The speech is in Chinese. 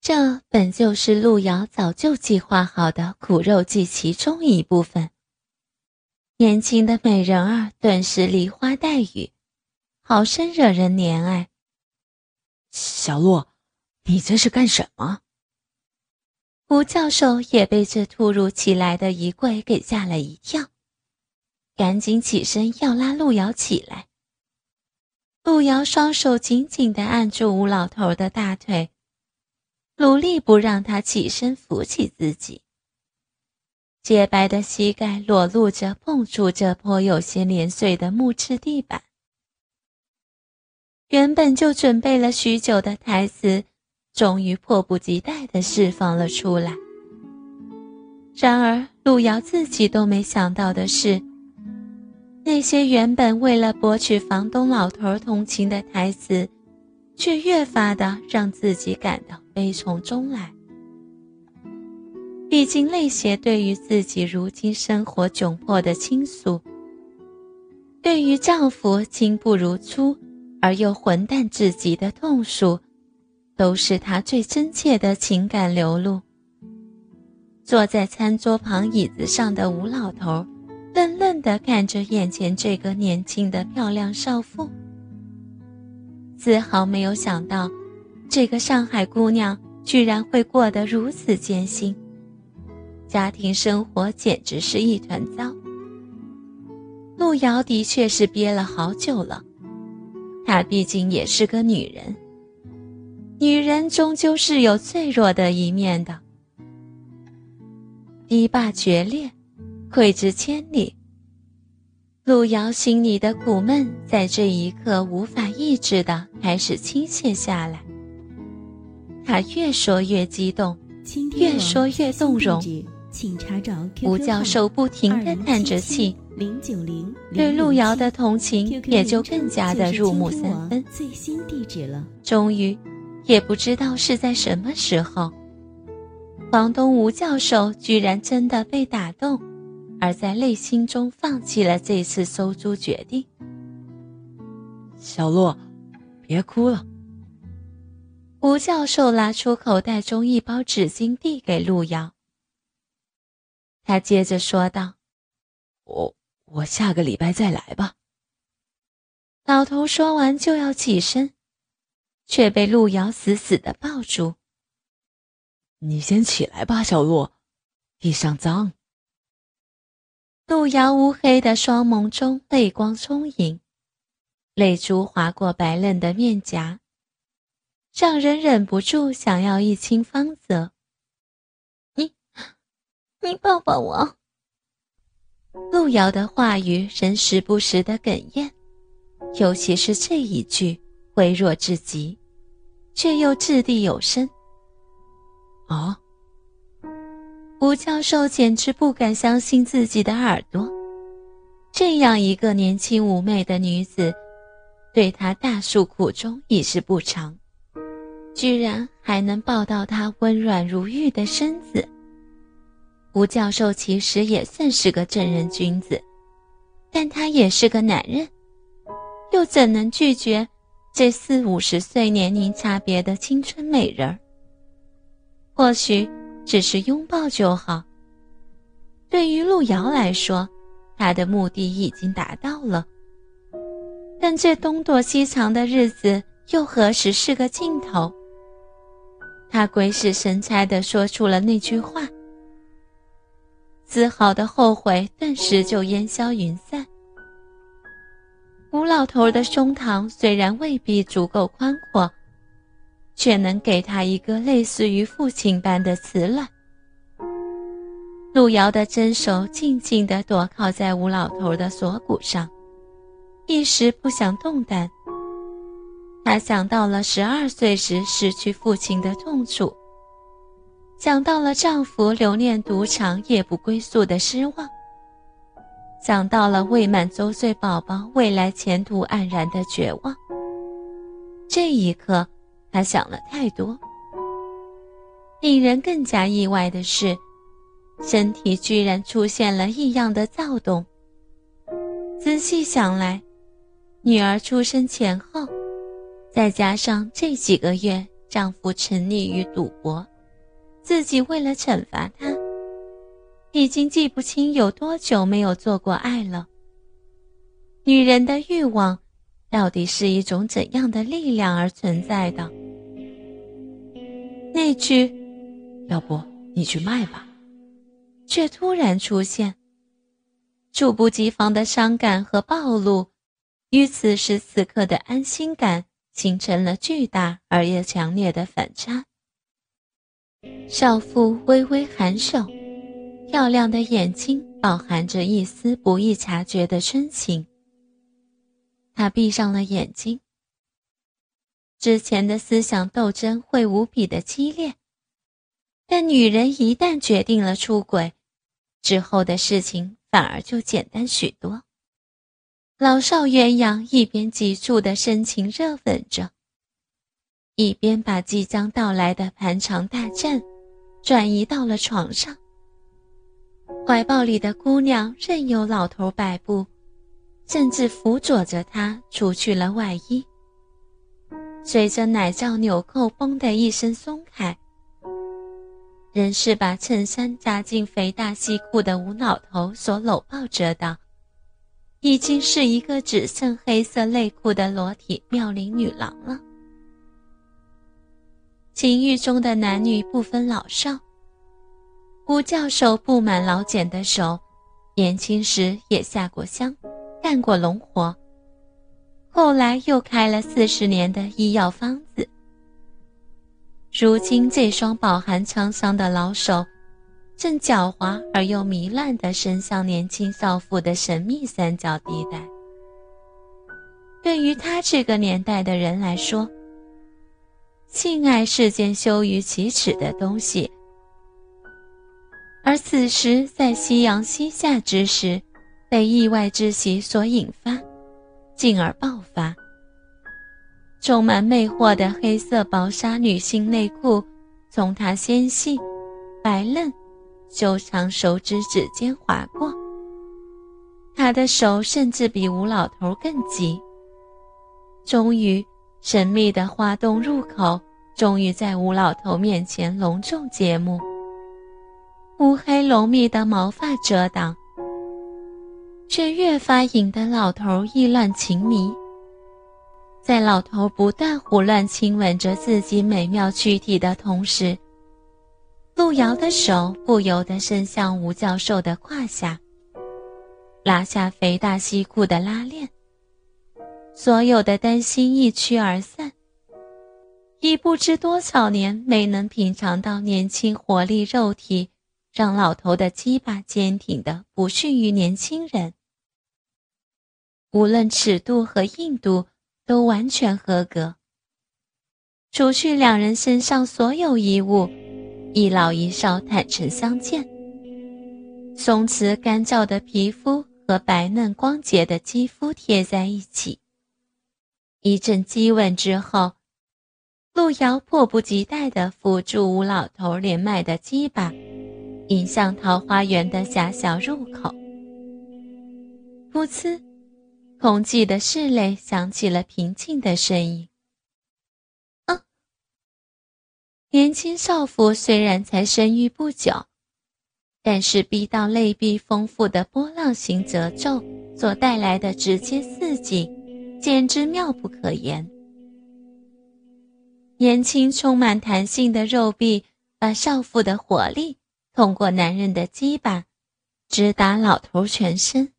这本就是路遥早就计划好的苦肉计其中一部分。年轻的美人儿顿时梨花带雨，好生惹人怜爱。小洛，你这是干什么？吴教授也被这突如其来的一跪给吓了一跳，赶紧起身要拉路遥起来。路遥双手紧紧地按住吴老头的大腿，努力不让他起身扶起自己。洁白的膝盖裸露着，碰触着颇有些年岁的木质地板。原本就准备了许久的台词，终于迫不及待地释放了出来。然而，路遥自己都没想到的是，那些原本为了博取房东老头同情的台词，却越发的让自己感到悲从中来。毕竟，那些对于自己如今生活窘迫的倾诉，对于丈夫亲不如初而又混蛋至极的痛诉，都是她最真切的情感流露。坐在餐桌旁椅子上的吴老头，愣愣地看着眼前这个年轻的漂亮少妇，丝毫没有想到，这个上海姑娘居然会过得如此艰辛。家庭生活简直是一团糟。路遥的确是憋了好久了，她毕竟也是个女人，女人终究是有脆弱的一面的。堤坝决裂，溃之千里。路遥心里的苦闷在这一刻无法抑制的开始倾泻下来。他越说越激动，越说越动容。请查找吴教授不停地叹着气，对路遥的同情也就更加的入木三分。最新地址了。终于，也不知道是在什么时候，房东吴教授居然真的被打动，而在内心中放弃了这次收租决定。小洛，别哭了。吴教授拿出口袋中一包纸巾递给路遥。他接着说道：“我我下个礼拜再来吧。”老头说完就要起身，却被路遥死死的抱住。“你先起来吧，小洛，地上脏。”路遥乌黑的双眸中泪光充盈，泪珠划过白嫩的面颊，让人忍不住想要一亲芳泽。你你抱抱我。路遥的话语仍时不时的哽咽，尤其是这一句微弱至极，却又掷地有声。啊！吴教授简直不敢相信自己的耳朵，这样一个年轻妩媚的女子，对他大诉苦衷已是不长，居然还能抱到他温软如玉的身子。吴教授其实也算是个正人君子，但他也是个男人，又怎能拒绝这四五十岁年龄差别的青春美人儿？或许只是拥抱就好。对于路遥来说，他的目的已经达到了。但这东躲西藏的日子又何时是个尽头？他鬼使神差地说出了那句话。丝毫的后悔顿时就烟消云散。吴老头的胸膛虽然未必足够宽阔，却能给他一个类似于父亲般的慈卵。路遥的真手静静地躲靠在吴老头的锁骨上，一时不想动弹。他想到了十二岁时失去父亲的痛楚。想到了丈夫留恋赌场夜不归宿的失望，想到了未满周岁宝宝未来前途黯然的绝望。这一刻，她想了太多。令人更加意外的是，身体居然出现了异样的躁动。仔细想来，女儿出生前后，再加上这几个月。丈夫沉溺于赌博，自己为了惩罚他，已经记不清有多久没有做过爱了。女人的欲望，到底是一种怎样的力量而存在的？那句“要不你去卖吧”，却突然出现，猝不及防的伤感和暴露，与此时此刻的安心感形成了巨大而又强烈的反差。少妇微微颔首，漂亮的眼睛饱含着一丝不易察觉的深情。她闭上了眼睛。之前的思想斗争会无比的激烈，但女人一旦决定了出轨，之后的事情反而就简单许多。老少鸳鸯一边急促的深情热吻着，一边把即将到来的盘肠大战转移到了床上。怀抱里的姑娘任由老头摆布。甚至辅佐着他除去了外衣。随着奶罩纽扣“嘣”的一声松开，仍是把衬衫扎进肥大西裤的吴老头所搂抱着的，已经是一个只剩黑色内裤的裸体妙龄女郎了。情欲中的男女不分老少，吴教授布满老茧的手，年轻时也下过乡。干过农活，后来又开了四十年的医药方子。如今这双饱含沧桑的老手，正狡猾而又糜烂地伸向年轻少妇的神秘三角地带。对于他这个年代的人来说，性爱是件羞于启齿的东西，而此时在夕阳西下之时。被意外之喜所引发，进而爆发。充满魅惑的黑色薄纱女性内裤，从她纤细、白嫩、修长手指指尖划过。她的手甚至比吴老头更急。终于，神秘的花洞入口终于在吴老头面前隆重揭幕。乌黑浓密的毛发遮挡。却越发引得老头意乱情迷。在老头不断胡乱亲吻着自己美妙躯体的同时，路遥的手不由得伸向吴教授的胯下，拉下肥大西裤的拉链。所有的担心一驱而散。已不知多少年没能品尝到年轻活力肉体，让老头的鸡巴坚挺的不逊于年轻人。无论尺度和硬度都完全合格。除去两人身上所有衣物，一老一少坦诚相见。松弛干燥的皮肤和白嫩光洁的肌肤贴在一起。一阵激吻之后，路遥迫不及待地扶住吴老头连麦的鸡巴，引向桃花源的狭小入口。噗呲。空寂的室内响起了平静的声音。啊！年轻少妇虽然才生育不久，但是逼到内壁丰富的波浪形褶皱所带来的直接刺激，简直妙不可言。年轻充满弹性的肉壁，把少妇的火力通过男人的鸡巴，直达老头全身。